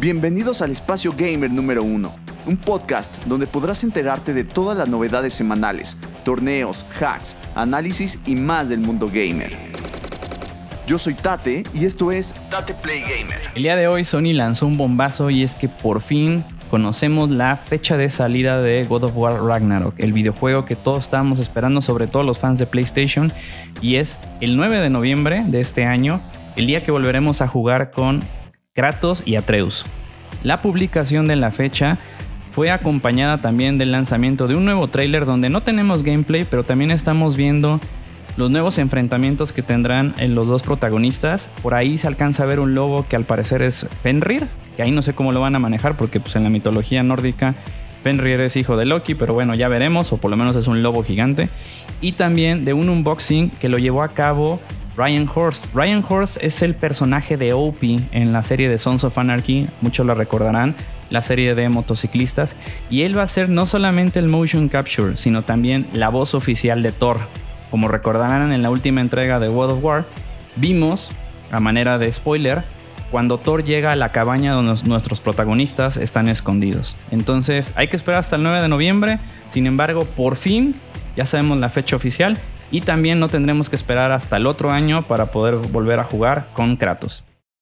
Bienvenidos al Espacio Gamer número 1, un podcast donde podrás enterarte de todas las novedades semanales, torneos, hacks, análisis y más del mundo gamer. Yo soy Tate y esto es Tate Play Gamer. El día de hoy Sony lanzó un bombazo y es que por fin conocemos la fecha de salida de God of War Ragnarok, el videojuego que todos estábamos esperando, sobre todo los fans de PlayStation, y es el 9 de noviembre de este año, el día que volveremos a jugar con Kratos y Atreus. La publicación de la fecha fue acompañada también del lanzamiento de un nuevo tráiler donde no tenemos gameplay, pero también estamos viendo los nuevos enfrentamientos que tendrán en los dos protagonistas. Por ahí se alcanza a ver un lobo que al parecer es Fenrir, que ahí no sé cómo lo van a manejar porque pues en la mitología nórdica Fenrir es hijo de Loki, pero bueno, ya veremos, o por lo menos es un lobo gigante. Y también de un unboxing que lo llevó a cabo Ryan Horst. Ryan Horst es el personaje de Opie en la serie de Sons of Anarchy, muchos lo recordarán, la serie de motociclistas, y él va a ser no solamente el motion capture, sino también la voz oficial de Thor. Como recordarán en la última entrega de World of War, vimos, a manera de spoiler, cuando Thor llega a la cabaña donde nuestros protagonistas están escondidos. Entonces hay que esperar hasta el 9 de noviembre, sin embargo, por fin ya sabemos la fecha oficial y también no tendremos que esperar hasta el otro año para poder volver a jugar con Kratos.